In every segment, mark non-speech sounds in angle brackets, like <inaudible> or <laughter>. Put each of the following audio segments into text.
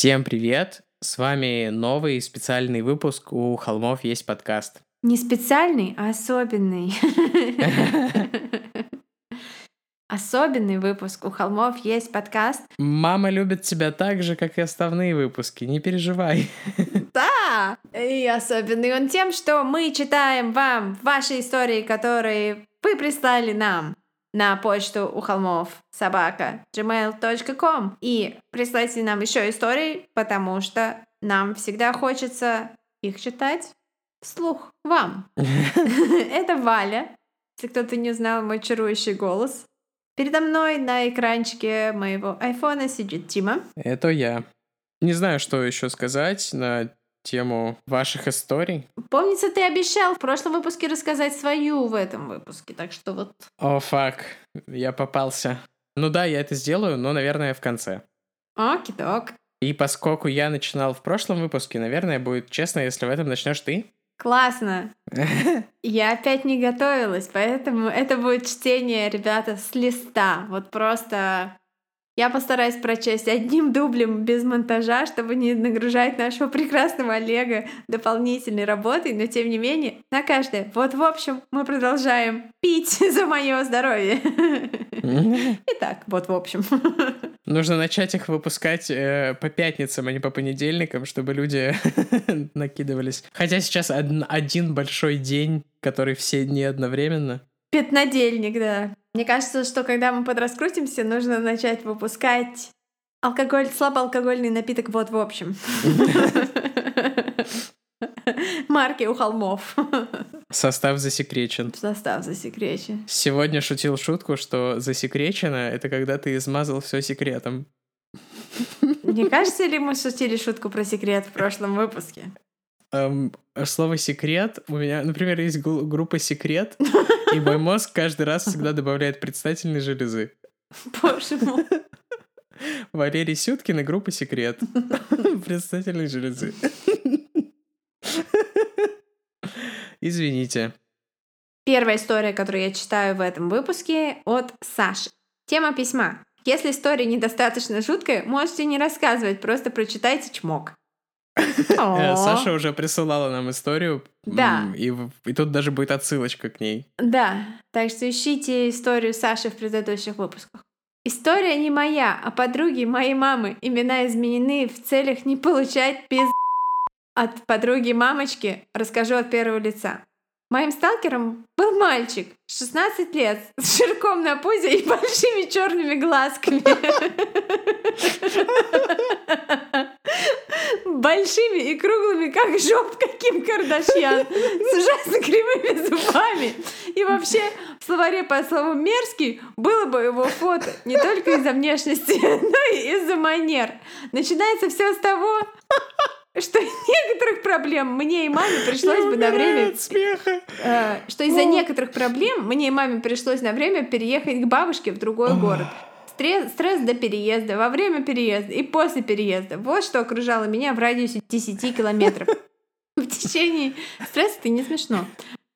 Всем привет! С вами новый специальный выпуск «У холмов есть подкаст». Не специальный, а особенный. <laughs> Особенный выпуск «У холмов есть подкаст». Мама любит тебя так же, как и основные выпуски, не переживай. <laughs> Да! И особенный он тем, что мы читаем вам ваши истории, которые вы прислали нам на почту у холмов собака gmail.com и присылайте нам еще истории, потому что нам всегда хочется их читать вслух вам. <laughs> Это Валя. Если кто-то не знал мой чарующий голос. Передо мной на экранчике моего айфона сидит Тима. Это я. Не знаю, что еще сказать на тему ваших историй. Помнится, ты обещал в прошлом выпуске рассказать свою в этом выпуске, так что вот... О, фак, я попался. Ну да, я это сделаю, но, наверное, в конце. Окей-док. И поскольку я начинал в прошлом выпуске, наверное, будет честно, если в этом начнешь ты. Классно. <laughs> Я опять не готовилась, поэтому это будет чтение, ребята, с листа. Вот просто я постараюсь прочесть одним <laughs> дублем без монтажа, чтобы не нагружать нашего прекрасного Олега дополнительной работой, но тем не менее, на каждое. Вот, в общем, мы продолжаем пить <laughs> за мое здоровье. <laughs> Итак, вот, в общем. Нужно начать их выпускать э, по пятницам, а не по понедельникам, чтобы люди накидывались. Хотя сейчас один, один большой день, который все дни одновременно. Пятнодельник, да. Мне кажется, что когда мы подраскрутимся, нужно начать выпускать алкоголь, слабоалкогольный напиток вот в общем. <laughs> Марки у холмов. Состав засекречен. Состав засекречен. Сегодня шутил шутку, что засекречено — это когда ты измазал все секретом. Не кажется ли мы шутили шутку про секрет в прошлом выпуске? Эм, слово секрет. У меня, например, есть группа секрет, <laughs> и мой мозг каждый раз всегда добавляет предстательные железы. Боже мой. <laughs> Валерий Сюткин и группа секрет. <laughs> Предстательные железы. Извините. Первая история, которую я читаю в этом выпуске, от Саши. Тема письма. Если история недостаточно жуткая, можете не рассказывать, просто прочитайте чмок. Э, Саша уже присылала нам историю. Да. И, и тут даже будет отсылочка к ней. Да. Так что ищите историю Саши в предыдущих выпусках. История не моя, а подруги моей мамы. Имена изменены в целях не получать пиз... От подруги мамочки расскажу от первого лица. Моим сталкером был мальчик, 16 лет, с ширком на пузе и <laughs> большими черными глазками. Большими и круглыми, как жопка Ким Кардашьян, с ужасно кривыми зубами. И вообще, в словаре по слову «мерзкий» было бы его фото не только из-за внешности, <laughs> но и из-за манер. Начинается все с того, что некоторых проблем мне и маме пришлось бы на время... смеха. Э, что из-за некоторых проблем мне и маме пришлось на время переехать к бабушке в другой город. Стресс, стресс до переезда, во время переезда и после переезда. Вот что окружало меня в радиусе 10 километров. В течение... Стресс это не смешно.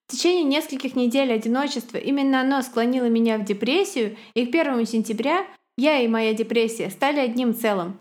В течение нескольких недель одиночества именно оно склонило меня в депрессию, и к 1 сентября я и моя депрессия стали одним целым.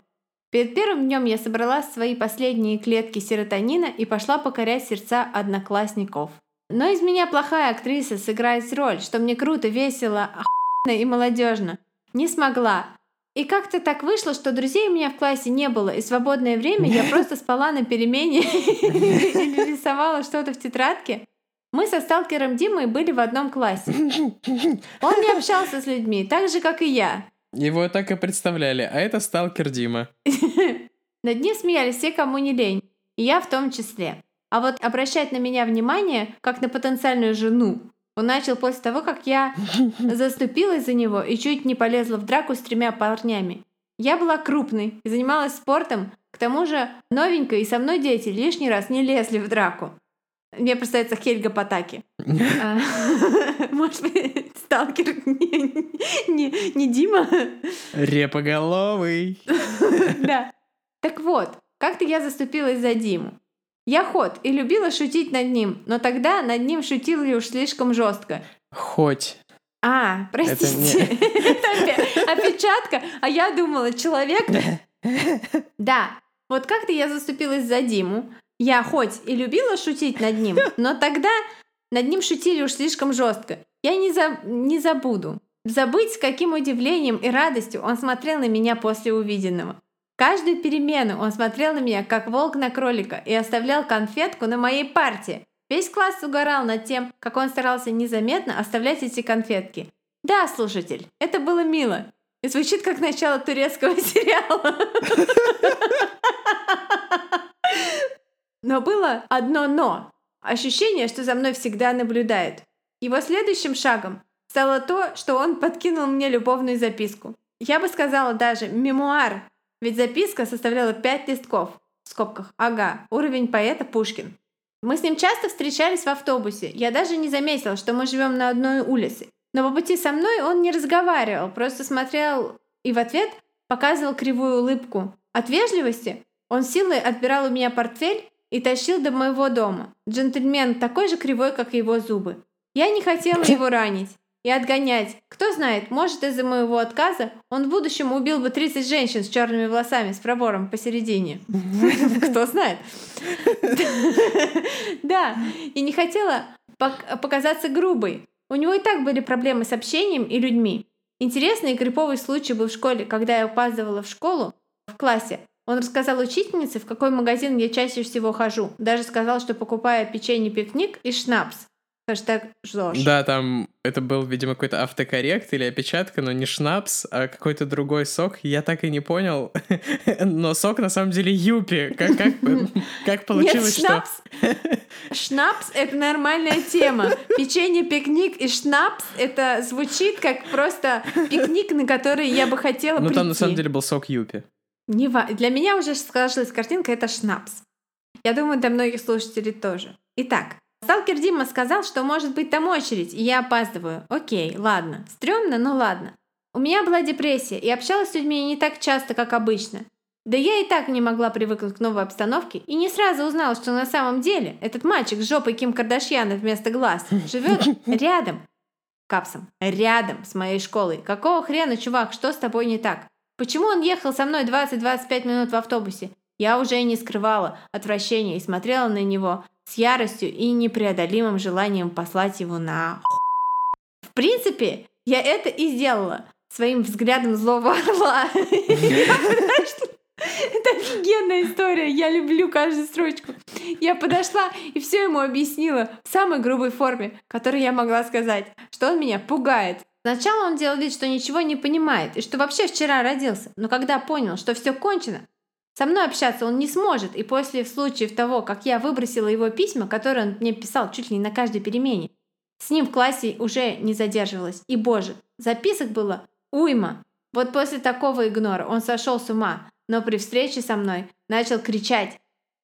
Перед первым днем я собрала свои последние клетки серотонина и пошла покорять сердца одноклассников. Но из меня плохая актриса сыграть роль, что мне круто, весело, охуенно и молодежно. Не смогла. И как-то так вышло, что друзей у меня в классе не было, и свободное время я просто спала на перемене <laughs> или рисовала что-то в тетрадке. Мы со сталкером Димой были в одном классе. Он не общался с людьми, так же, как и я. Его так и представляли, а это сталкер Дима. <laughs> Над ним смеялись все, кому не лень, и я в том числе. А вот обращать на меня внимание, как на потенциальную жену, он начал после того, как я <laughs> заступилась за него и чуть не полезла в драку с тремя парнями. Я была крупной и занималась спортом, к тому же новенькой, и со мной дети лишний раз не лезли в драку. Мне представляется Хельга Патаки. <laughs> А, <laughs> может быть, сталкер <laughs> не, Дима? Репоголовый. Да. Так вот, как-то я заступилась за Диму. Я ход и любила шутить над ним, но тогда над ним шутили уж слишком жестко. Хоть. А, простите. Это опечатка. А я думала, человек... Да, Вот как-то я заступилась за Диму. Я хоть и любила шутить над ним, <laughs> но тогда над ним шутили уж слишком жестко. Я не, за... не забуду. Забыть, с каким удивлением и радостью он смотрел на меня после увиденного. Каждую перемену он смотрел на меня, как волк на кролика, и оставлял конфетку на моей партии. Весь класс угорал над тем, как он старался незаметно оставлять эти конфетки. Да, слушатель, это было мило. И звучит как начало турецкого <laughs> сериала. <laughs> Но было одно «но». Ощущение, что за мной всегда наблюдают. Его следующим шагом стало то, что он подкинул мне любовную записку. Я бы сказала даже мемуар, ведь записка составляла пять листков. В скобках. Ага, уровень поэта Пушкин. Мы с ним часто встречались в автобусе. Я даже не заметила, что мы живем на одной улице. Но по пути со мной он не разговаривал, просто смотрел и в ответ показывал кривую улыбку. От вежливости он силой отбирал у меня портфель и тащил до моего дома. Джентльмен такой же кривой, как и его зубы. Я не хотела его ранить и отгонять. Кто знает, может из-за моего отказа он в будущем убил бы 30 женщин с черными волосами с пробором посередине. <laughs> Кто знает. <laughs> Да, и не хотела показаться грубой. У него и так были проблемы с общением и людьми. Интересный и криповый случай был в школе, когда я опаздывала в школу в классе. Он рассказал учительнице, в какой магазин я чаще всего хожу. Даже сказал, что покупаю печенье пикник и шнапс. Хэштег ЖОЖ. Да, там это был, видимо, какой-то автокоррект или опечатка, но не шнапс, а какой-то другой сок. Я так и не понял. <laughs> но сок на самом деле юпи. Как, как, <laughs> как получилось, Нет, шнапс, что... <laughs> Шнапс — это нормальная тема. Печенье, пикник и шнапс — это звучит как просто пикник, на который я бы хотела Ну, там на самом деле был сок юпи. Не ва... Для меня уже сложилась картинка — это шнапс. Я думаю, для многих слушателей тоже. Итак, Сталкер Дима сказал, что может быть там очередь, и я опаздываю. Окей, ладно. Стремно, но ладно. У меня была депрессия, и общалась с людьми не так часто, как обычно. Да я и так не могла привыкнуть к новой обстановке, и не сразу узнала, что на самом деле этот мальчик с жопой Ким Кардашьяна вместо глаз живет <laughs> рядом, капсом, рядом с моей школой. Какого хрена, чувак, что с тобой не так? Почему он ехал со мной 20-25 минут в автобусе? Я уже и не скрывала отвращения и смотрела на него с яростью и непреодолимым желанием послать его на В принципе, я это и сделала своим взглядом злого орла. Это офигенная история, я люблю каждую строчку. Я подошла и все ему объяснила в самой грубой форме, которую я могла сказать, что он меня пугает. Сначала он делал вид, что ничего не понимает и что вообще вчера родился, но когда понял, что все кончено, со мной общаться он не сможет, и после случаев того, как я выбросила его письма, которые он мне писал чуть ли не на каждой перемене, с ним в классе уже не задерживалась. И, боже, записок было уйма. Вот после такого игнора он сошел с ума, но при встрече со мной начал кричать,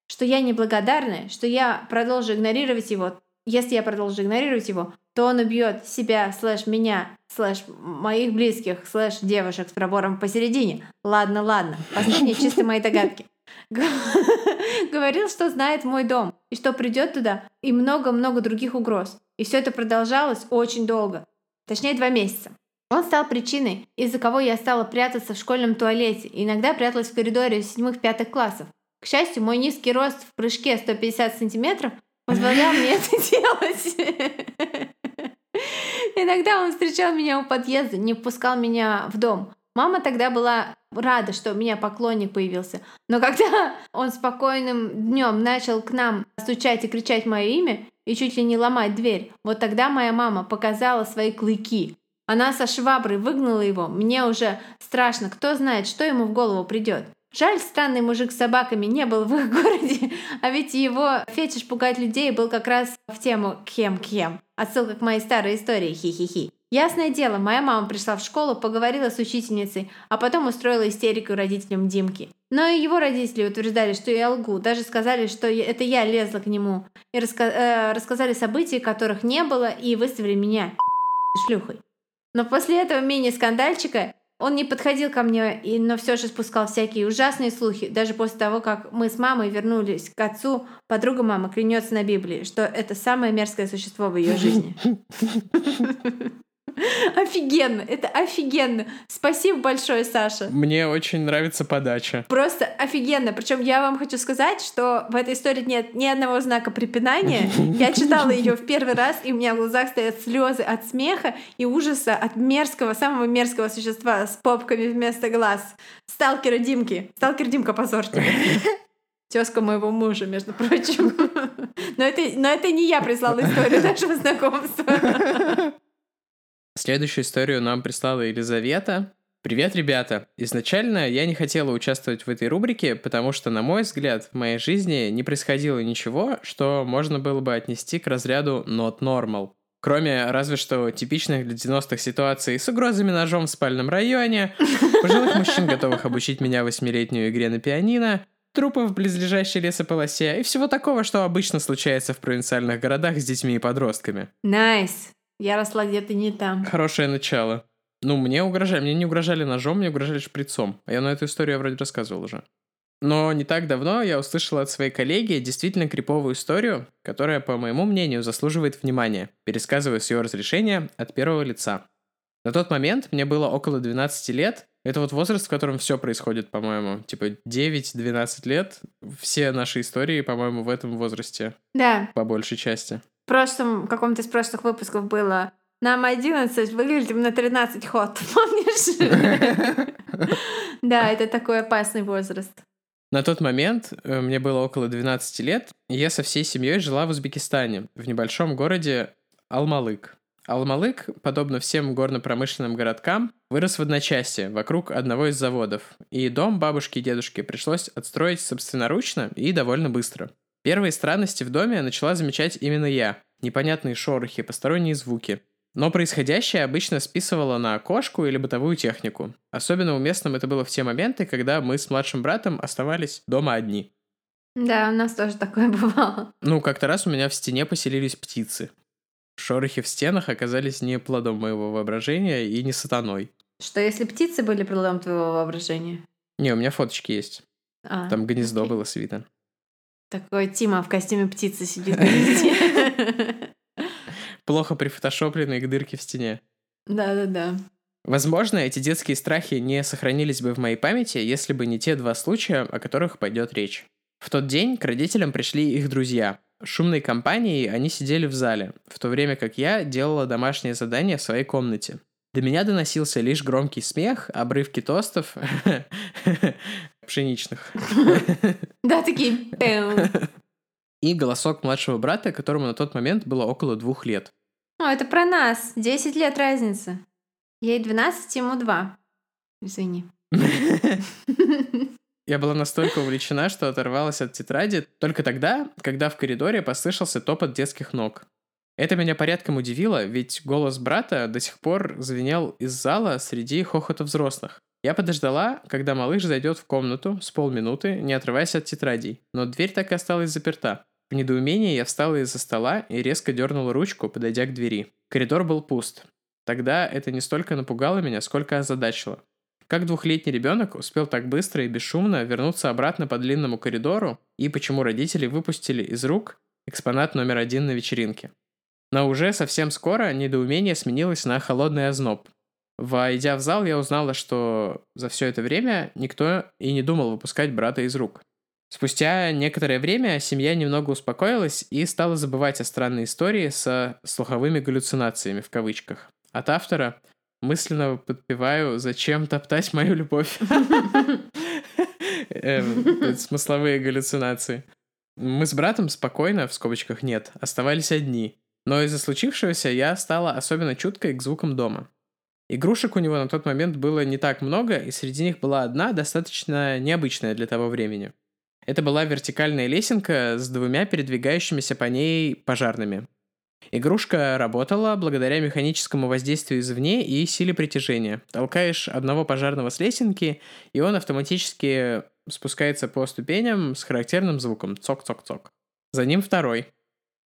что я неблагодарная, что я продолжу игнорировать его. Если я продолжу игнорировать его, то он убьет себя, слэш меня, слэш моих близких, слэш девушек с пробором посередине. Ладно, ладно, последние <laughs> чисто мои догадки. <laughs> Говорил, что знает мой дом, и что придет туда, и много-много других угроз. И все это продолжалось очень долго. Точнее, два месяца. Он стал причиной, из-за кого я стала прятаться в школьном туалете и иногда пряталась в коридоре седьмых-пятых классов. К счастью, мой низкий рост в прыжке 150 сантиметров позволял мне это делать. Иногда он встречал меня у подъезда, не впускал меня в дом. Мама тогда была рада, что у меня поклонник появился. Но когда он спокойным днем начал к нам стучать и кричать мое имя и чуть ли не ломать дверь, вот тогда моя мама показала свои клыки. Она со шваброй выгнала его. Мне уже страшно, кто знает, что ему в голову придет. Жаль, странный мужик с собаками не был в их городе, а ведь его фетиш пугать людей был как раз в тему «кем-кем». Отсылка к моей старой истории, хи-хи-хи. Ясное дело, моя мама пришла в школу, поговорила с учительницей, а потом устроила истерику родителям Димки. Но и его родители утверждали, что я лгу, даже сказали, что это я лезла к нему, и раска э, рассказали события, которых не было, и выставили меня шлюхой. Но после этого мини-скандальчика он не подходил ко мне, и, но все же спускал всякие ужасные слухи. Даже после того, как мы с мамой вернулись к отцу, подруга мамы клянется на Библии, что это самое мерзкое существо в ее жизни. <laughs> <laughs> офигенно, это офигенно. Спасибо большое, Саша. Мне очень нравится подача. Просто офигенно. Причем я вам хочу сказать, что в этой истории нет ни одного знака препинания. Я <laughs> читала ее в первый раз, и у меня в глазах стоят слезы от смеха и ужаса от мерзкого, самого мерзкого существа с попками вместо глаз. Сталкера Димки. Сталкер Димка, позор <laughs> тебе. Тезка моего мужа, между прочим. Но это, но это не я прислала историю нашего знакомства. Следующую историю нам прислала Елизавета. Привет, ребята! Изначально я не хотела участвовать в этой рубрике, потому что, на мой взгляд, в моей жизни не происходило ничего, что можно было бы отнести к разряду not normal. Кроме разве что типичных для 90-х ситуаций с угрозами ножом в спальном районе, <laughs> пожилых мужчин, готовых обучить меня восьмилетнюю игре на пианино, трупов в близлежащей лесополосе и всего такого, что обычно случается в провинциальных городах с детьми и подростками. Nice. Nice. Я росла где-то не там. Хорошее начало. Ну, мне угрожали. Мне не угрожали ножом, мне угрожали шприцом. А я на эту историю вроде рассказывал уже. Но не так давно я услышал от своей коллеги действительно криповую историю, которая, по моему мнению, заслуживает внимания. Пересказываю с ее разрешения от первого лица. На тот момент мне было около 12 лет. Это вот возраст, в котором все происходит, по-моему. Типа 9-12 лет. Все наши истории, по-моему, в этом возрасте. Да. По большей части. Прошлом, каком-то из прошлых выпусков было нам 11, выглядим на 13 ход, <laughs> помнишь? Да, это такой опасный возраст. На тот момент э, мне было около 12 лет, и я со всей семьей жила в Узбекистане, в небольшом городе Алмалык. Алмалык, подобно всем горно-промышленным городкам, вырос в одночасье, вокруг одного из заводов, и дом бабушки и дедушки пришлось отстроить собственноручно и довольно быстро. Первые странности в доме начала замечать именно я. Непонятные шорохи, посторонние звуки. Но происходящее обычно списывало на кошку или бытовую технику. Особенно уместным это было в те моменты, когда мы с младшим братом оставались дома одни. Да, у нас тоже такое <laughs> бывало. Ну, как-то раз у меня в стене поселились птицы. Шорохи в стенах оказались не плодом моего воображения и не сатаной. Что, если птицы были плодом твоего воображения? Не, у меня фоточки есть. А, Там гнездо окей. было свито. Такой Тима в костюме птицы сидит <laughs> плохо прифотошопленные дырки в стене. Да-да-да. Возможно, эти детские страхи не сохранились бы в моей памяти, если бы не те два случая, о которых пойдет речь. В тот день к родителям пришли их друзья. Шумной компанией они сидели в зале, в то время как я делала домашнее задание в своей комнате. До меня доносился лишь громкий смех, обрывки тостов <laughs> пшеничных. <laughs> Да, такие И голосок младшего брата, которому на тот момент было около двух лет. О, это про нас. 10 лет разница. Ей 12, ему 2. Извини. <laughs> Я была настолько увлечена, что оторвалась от тетради только тогда, когда в коридоре послышался топот детских ног. Это меня порядком удивило, ведь голос брата до сих пор звенел из зала среди хохота взрослых. Я подождала, когда малыш зайдет в комнату с полминуты, не отрываясь от тетрадей, но дверь так и осталась заперта. В недоумении я встала из-за стола и резко дернула ручку, подойдя к двери. Коридор был пуст. Тогда это не столько напугало меня, сколько озадачило. Как двухлетний ребенок успел так быстро и бесшумно вернуться обратно по длинному коридору, и почему родители выпустили из рук экспонат номер один на вечеринке. Но уже совсем скоро недоумение сменилось на холодный озноб. Войдя в зал, я узнала, что за все это время никто и не думал выпускать брата из рук. Спустя некоторое время семья немного успокоилась и стала забывать о странной истории со слуховыми галлюцинациями в кавычках. От автора мысленно подпеваю «Зачем топтать мою любовь?» <laughs> эм, Смысловые галлюцинации. Мы с братом спокойно, в скобочках нет, оставались одни. Но из-за случившегося я стала особенно чуткой к звукам дома. Игрушек у него на тот момент было не так много, и среди них была одна, достаточно необычная для того времени. Это была вертикальная лесенка с двумя передвигающимися по ней пожарными. Игрушка работала благодаря механическому воздействию извне и силе притяжения. Толкаешь одного пожарного с лесенки, и он автоматически спускается по ступеням с характерным звуком цок-цок-цок. За ним второй.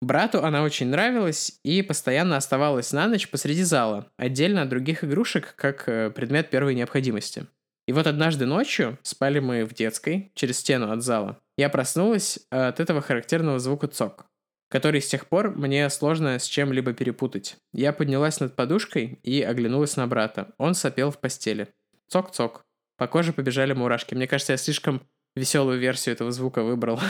Брату она очень нравилась и постоянно оставалась на ночь посреди зала, отдельно от других игрушек, как э, предмет первой необходимости. И вот однажды ночью, спали мы в детской, через стену от зала, я проснулась от этого характерного звука цок. который с тех пор мне сложно с чем-либо перепутать. Я поднялась над подушкой и оглянулась на брата. Он сопел в постели. Цок-цок. По коже побежали мурашки. Мне кажется, я слишком веселую версию этого звука выбрал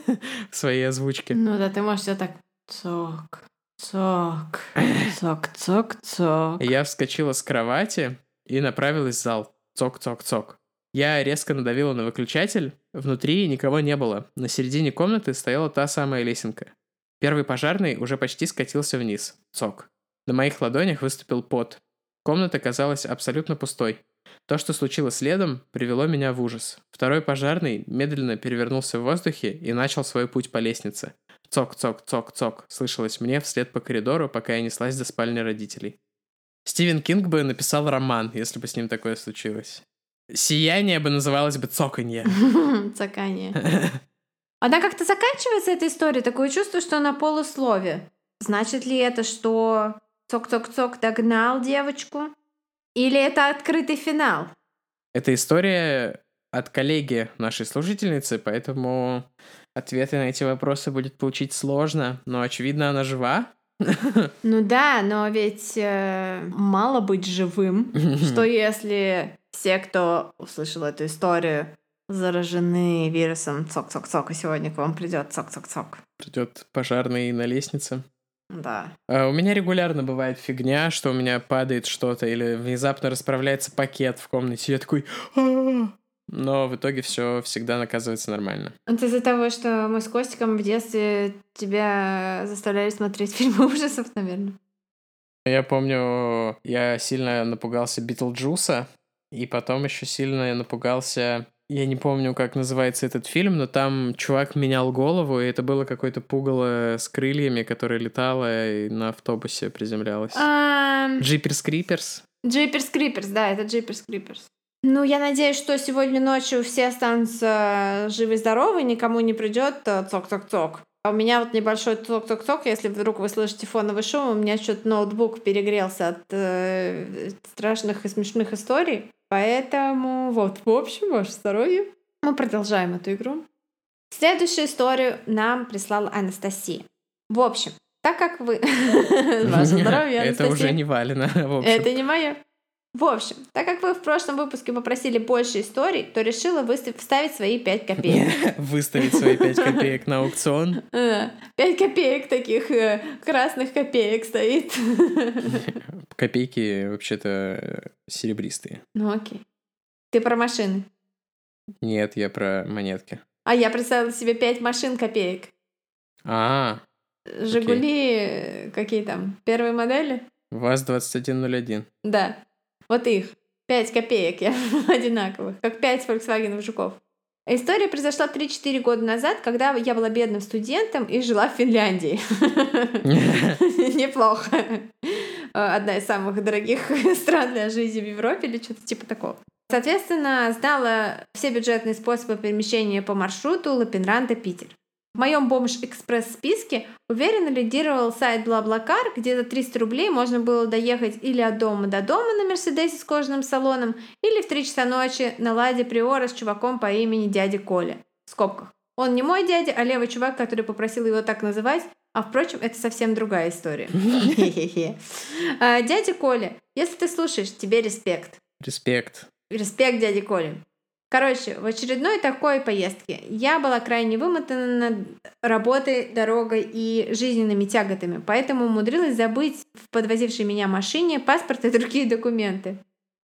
<laughs> в своей озвучке. Ну да, ты можешь все так цок, цок, <laughs> цок, цок, цок. Я вскочила с кровати и направилась в зал. Цок-цок-цок. Я резко надавила на выключатель. Внутри никого не было. На середине комнаты стояла та самая лесенка. Первый пожарный уже почти скатился вниз. Цок. На моих ладонях выступил пот. Комната казалась абсолютно пустой. То, что случилось следом, привело меня в ужас. Второй пожарный медленно перевернулся в воздухе и начал свой путь по лестнице. Цок-цок-цок-цок слышалось мне вслед по коридору, пока я неслась до спальни родителей. Стивен Кинг бы написал роман, если бы с ним такое случилось. Сияние бы называлось бы цоканье. <laughs> Цоканье. Она как-то заканчивается, эта история, такое чувство, что на полуслове. Значит ли это, что цок-цок-цок догнал девочку? Или это открытый финал? Это история от коллеги нашей служительницы, поэтому ответы на эти вопросы будет получить сложно, но очевидно она жива. <laughs> Ну да, но ведь э, мало быть живым. <laughs> Что если все, кто услышал эту историю, заражены вирусом цок-цок-цок, и сегодня к вам придет цок-цок-цок? Придет пожарный на лестнице. Да. А у меня регулярно бывает фигня, что у меня падает что-то или внезапно расправляется пакет в комнате. Я такой... Но в итоге все всегда наказывается нормально. Это из-за того, что мы с Костиком в детстве тебя заставляли смотреть <laughs> фильмы ужасов, наверное. Я помню, я сильно напугался Битлджуса, и потом еще сильно напугался я не помню, как называется этот фильм, но там чувак менял голову, и это было какое-то пугало с крыльями, которое летало и на автобусе приземлялось. Джиперс Криперс. Джиперс Криперс, да, это Джиперс Криперс. Ну, я надеюсь, что сегодня ночью все останутся живы-здоровы, никому не придет э, цок-цок-цок. А у меня вот небольшой цок-цок-цок, если вдруг вы слышите фоновый шум, у меня что-то ноутбук перегрелся от э, страшных и смешных историй. Поэтому вот, в общем, ваше здоровье. Мы продолжаем эту игру. Следующую историю нам прислала Анастасия. В общем, так как вы... <laughs> Ваше здоровье, Это уже не Валина, <laughs> Это не мое. В общем, так как вы в прошлом выпуске попросили больше историй, то решила выставить, вставить свои 5 копеек. <laughs> Выставить свои 5 копеек на аукцион. 5 копеек таких э, красных копеек стоит. Копейки вообще-то серебристые. Ну окей. Ты про машины? Нет, я про монетки. А я представила себе 5 машин копеек. А, Жигули, э, какие там, первые модели? ВАЗ-2101. Да. Вот их. 5 копеек я <laughs> одинаковых, как 5 Volkswagen жуков. История произошла 3-4 года назад, когда я была бедным студентом и жила в Финляндии. <laughs> Неплохо. Одна из самых дорогих <laughs> стран для жизни в Европе или что-то типа такого. Соответственно, знала все бюджетные способы перемещения по маршруту Лапинранда-Питер. В моем бомж-экспресс-списке уверенно лидировал сайт Блаблакар, где за 300 рублей можно было доехать или от дома до дома на Мерседесе с кожаным салоном, или в 3 часа ночи на Ладе Приора с чуваком по имени дядя Коля. В скобках. Он не мой дядя, а левый чувак, который попросил его так называть, а впрочем, это совсем другая история. <laughs> А, дядя Коля, если ты слушаешь, тебе респект. Респект. Респект, дядя Коля. Короче, в очередной такой поездке я была крайне вымотана работой, дорогой и жизненными тяготами, поэтому умудрилась забыть в подвозившей меня машине паспорт и другие документы.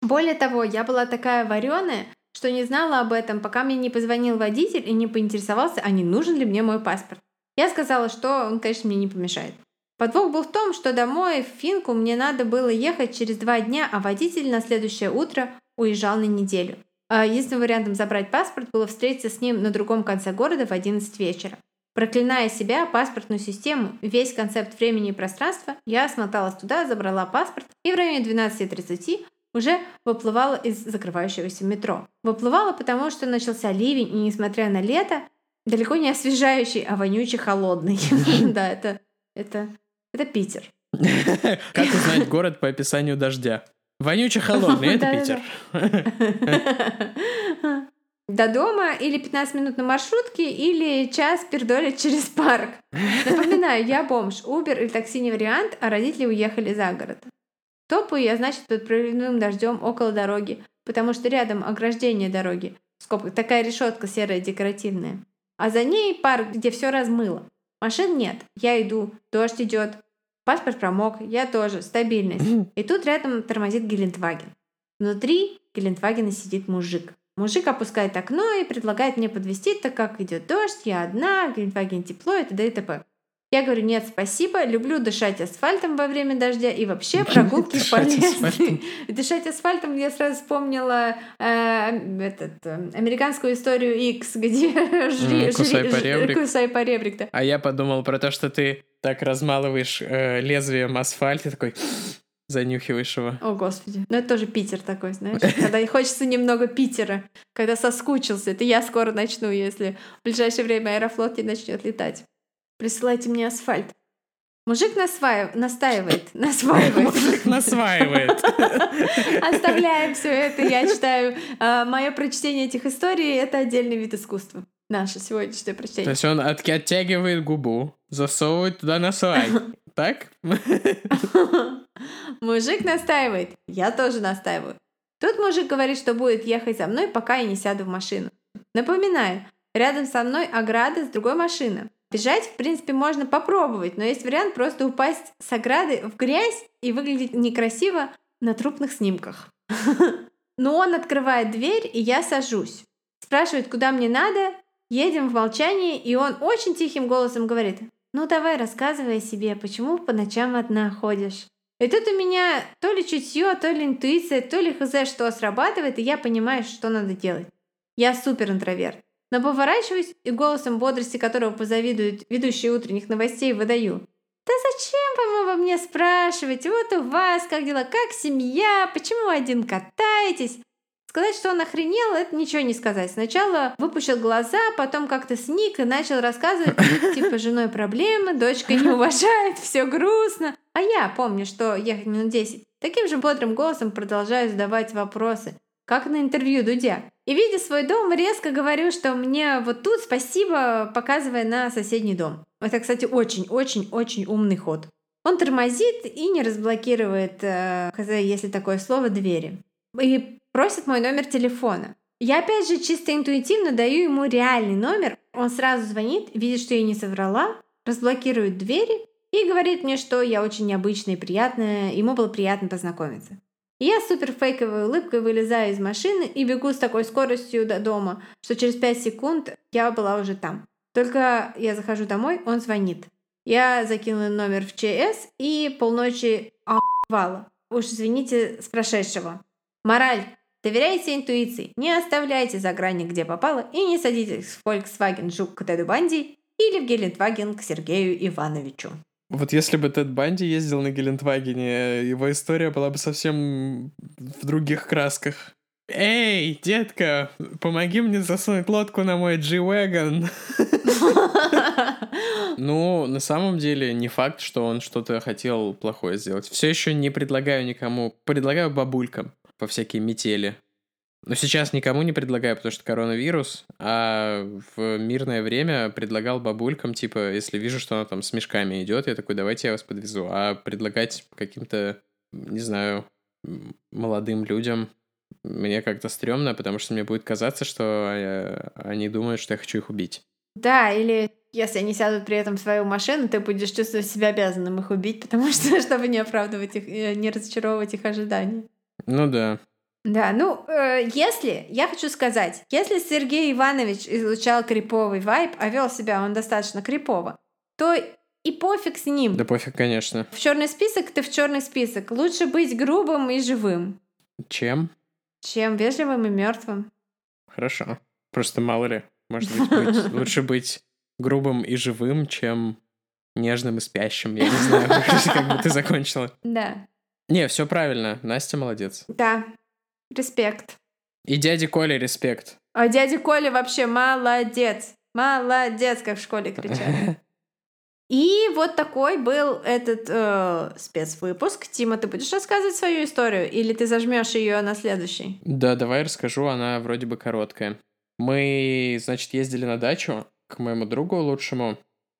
Более того, я была такая вареная, что не знала об этом, пока мне не позвонил водитель и не поинтересовался, а не нужен ли мне мой паспорт. Я сказала, что он, конечно, мне не помешает. Подвох был в том, что домой в Финку мне надо было ехать через два дня, а водитель на следующее утро уезжал на неделю. А единственным вариантом забрать паспорт было встретиться с ним на другом конце города в 11 вечера. Проклиная себя, паспортную систему, весь концепт времени и пространства, я смоталась туда, забрала паспорт и в районе 12.30 уже выплывала из закрывающегося метро. Выплывала, потому что начался ливень, и несмотря на лето, далеко не освежающий, а вонючий холодный. <laughs> Да, это, это, это Питер. <laughs> Как узнать город по описанию дождя? Вонючий холодный, это Питер. <laughs> до дома, или 15 минут на маршрутке, или час пердолить через парк. Напоминаю, я бомж, Uber или такси не вариант, а родители уехали за город. Топаю я, значит, под проливным дождем около дороги, потому что рядом ограждение дороги, скобка, такая решетка серая декоративная. А за ней парк, где все размыло. Машин нет, я иду, дождь идет, паспорт промок, я тоже, стабильность. <clears throat> И тут рядом тормозит Гелендваген. Внутри Гелендвагена сидит мужик. Мужик опускает окно и предлагает мне подвести, так как идет дождь, я одна, в Гелендвагене тепло и т.д. и т.п. Я говорю, нет, спасибо, люблю дышать асфальтом во время дождя и вообще прогулки полезны. <laughs> Дышать асфальтом я сразу вспомнила э, этот, э, американскую историю X, <laughs> где жри, кусай по ребрик. кусай по ребрик. А я подумал про то, что ты так размалываешь э, лезвием асфальт и такой <sniffs> занюхиваешь его. О, господи. Ну, это тоже Питер такой, знаешь. <laughs> Когда хочется немного Питера, когда соскучился. Это я скоро начну, если в ближайшее время Аэрофлот не начнет летать. Присылайте мне асфальт. Мужик насваив... настаивает, <laughs> насваивает. Мужик насваивает. <laughs> Оставляем все это. Я читаю. А, Мое прочтение этих историй — это отдельный вид искусства. Наше сегодняшнее То прочтение. есть он от- оттягивает губу, засовывает туда насвай. <laughs> Так? Мужик настаивает. Я тоже настаиваю. Тут мужик говорит, что будет ехать за мной, пока я не сяду в машину. Напоминаю, рядом со мной ограда с другой машины. Бежать, в принципе, можно попробовать, но есть вариант просто упасть с ограды в грязь и выглядеть некрасиво на трупных снимках. <laughs> Но он открывает дверь, и я сажусь. Спрашивает, куда мне надо, едем в молчании, и он очень тихим голосом говорит, ну давай рассказывай себе, почему по ночам одна ходишь. И тут у меня то ли чутье, то ли интуиция, то ли хз что срабатывает, и я понимаю, что надо делать. Я супер интроверт. Но поворачиваюсь и голосом бодрости, которого позавидуют ведущие утренних новостей, выдаю. Да зачем вам обо мне спрашивать? Вот у вас как дела, как семья, почему один катаетесь? Сказать, что он охренел, это ничего не сказать. Сначала выпущил глаза, потом как-то сник и начал рассказывать, типа, женой проблемы, дочка не уважает, все грустно. А я помню, что ехать минут 10. Таким же бодрым голосом продолжаю задавать вопросы, как на интервью Дудя. И видя свой дом, резко говорю, что мне вот тут спасибо, показывая на соседний дом. Это, кстати, очень-очень-очень умный ход. Он тормозит и не разблокирует, э, если такое слово, двери. И просит мой номер телефона. Я опять же чисто интуитивно даю ему реальный номер. Он сразу звонит, видит, что я не соврала, разблокирует двери и говорит мне, что я очень необычная и приятная, ему было приятно познакомиться. Я с супер фейковой улыбкой вылезаю из машины и бегу с такой скоростью до дома, что через 5 секунд я была уже там. Только я захожу домой, он звонит. Я закинула номер в ЧС и полночи охвала. Уж извините с прошедшего. Мораль. Доверяйте интуиции, не оставляйте за грани, где попало, и не садитесь в Volkswagen Жук к Теду Банди или в Гелендваген к Сергею Ивановичу. Вот если бы Тед Банди ездил на Гелендвагене, его история была бы совсем в других красках. Эй, детка, помоги мне засунуть лодку на мой G-Wagon. <laughs> Ну, на самом деле, не факт, что он что-то хотел плохое сделать. Все еще не предлагаю никому. Предлагаю бабулькам по всякие метели. Но сейчас никому не предлагаю, потому что коронавирус, а в мирное время предлагал бабулькам, типа, если вижу, что она там с мешками идет, я такой, давайте я вас подвезу. А предлагать каким-то, не знаю, молодым людям мне как-то стрёмно, потому что мне будет казаться, что э, они думают, что я хочу их убить. Да, или если они сядут при этом в свою машину, ты будешь чувствовать себя обязанным их убить, потому что, <laughs> чтобы не оправдывать их, э, не разочаровывать их ожидания. Ну да. Да, ну, э, если, я хочу сказать, если Сергей Иванович излучал криповый вайб, а вел себя он достаточно крипово, то и пофиг с ним. Да пофиг, конечно. В черный список ты в черный список. Лучше быть грубым и живым, Чем? чем вежливым и мертвым. Хорошо. Просто мало ли. Может быть, быть- <laughs> лучше быть грубым и живым, чем нежным и спящим. Я не знаю, <laughs> как бы ты закончила. Да. Не, все правильно. Настя молодец. Да. Респект. И дяде Коле респект. А дядя Коля вообще молодец. Молодец, как в школе кричали. <laughs> И вот такой был этот э, спецвыпуск. Тима, ты будешь рассказывать свою историю или ты зажмешь ее на следующий? Да, давай расскажу, она вроде бы короткая. Мы, значит, ездили на дачу к моему другу лучшему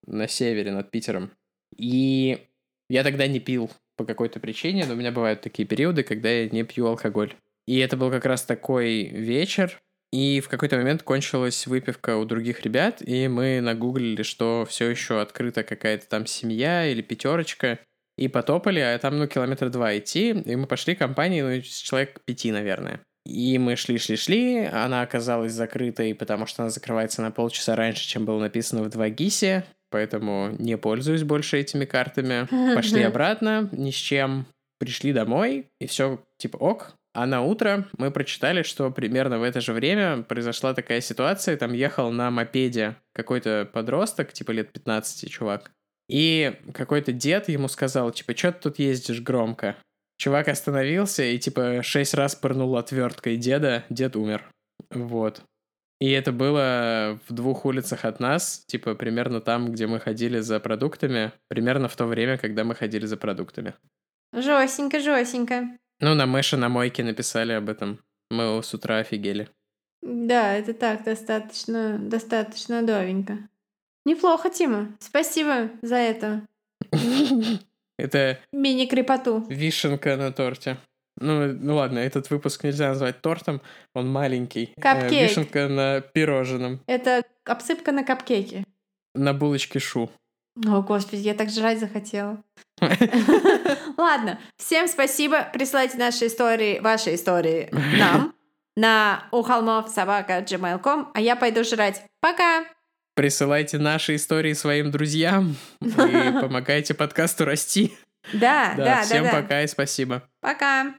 на севере над Питером. И я тогда не пил по какой-то причине, но у меня бывают такие периоды, когда я не пью алкоголь. И это был как раз такой вечер, и в какой-то момент кончилась выпивка у других ребят, и мы нагуглили, что все еще открыта какая-то там семья или пятерочка, и потопали, а там, ну, километра два идти, и мы пошли компанией, ну, человек пяти, наверное. И мы шли-шли-шли, она оказалась закрытой, потому что она закрывается на полчаса раньше, чем было написано в 2 ГИСе, поэтому не пользуюсь больше этими картами. <laughs> Пошли обратно, ни с чем, пришли домой, и все типа ок. А на утро мы прочитали, что примерно в это же время произошла такая ситуация, там ехал на мопеде какой-то подросток, типа лет 15 чувак, и какой-то дед ему сказал, типа, что ты тут ездишь громко? Чувак остановился и, типа, шесть раз пырнул отверткой деда, дед умер. Вот. И это было в двух улицах от нас, типа, примерно там, где мы ходили за продуктами, примерно в то время, когда мы ходили за продуктами. Жестенько, жестенько. Ну, на Мэше на мойке написали об этом. Мы с утра офигели. Да, это так, достаточно, достаточно довенько. Неплохо, Тима. Спасибо за это. <laughs> Это... Мини-крепоту. Вишенка на торте. Ну, ну ладно, этот выпуск нельзя назвать тортом, он маленький. Капкейк. Э, вишенка на пирожном. Это обсыпка на капкейке. На булочке шу. О, господи, я так жрать захотела. <laughs> Ладно, всем спасибо. Присылайте наши истории, ваши истории <laughs> нам на у холмов собака gmail.com, а я пойду жрать. Пока! Присылайте наши истории своим друзьям <laughs> и помогайте подкасту расти. Да, да, да. Всем пока и спасибо. Пока.